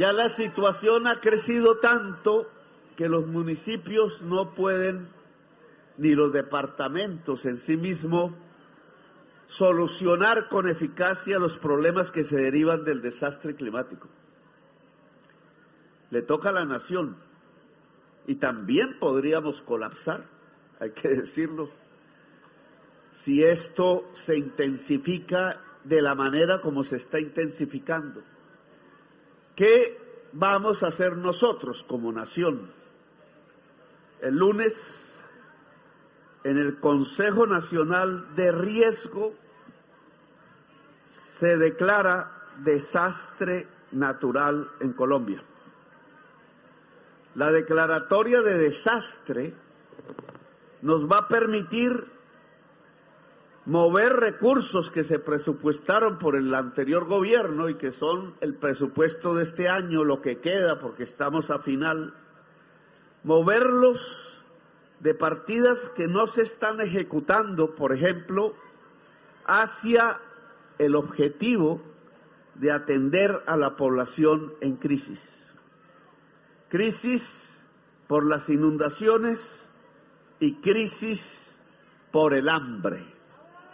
Ya la situación ha crecido tanto que los municipios no pueden, ni los departamentos en sí mismos, solucionar con eficacia los problemas que se derivan del desastre climático. Le toca a la nación y también podríamos colapsar, hay que decirlo, si esto se intensifica de la manera como se está intensificando. ¿Qué vamos a hacer nosotros como nación? El lunes, en el Consejo Nacional de Riesgo, se declara desastre natural en Colombia. La declaratoria de desastre nos va a permitir mover recursos que se presupuestaron por el anterior gobierno y que son el presupuesto de este año, lo que queda porque estamos a final, moverlos de partidas que no se están ejecutando, por ejemplo, hacia el objetivo de atender a la población en crisis. Crisis por las inundaciones y crisis por el hambre.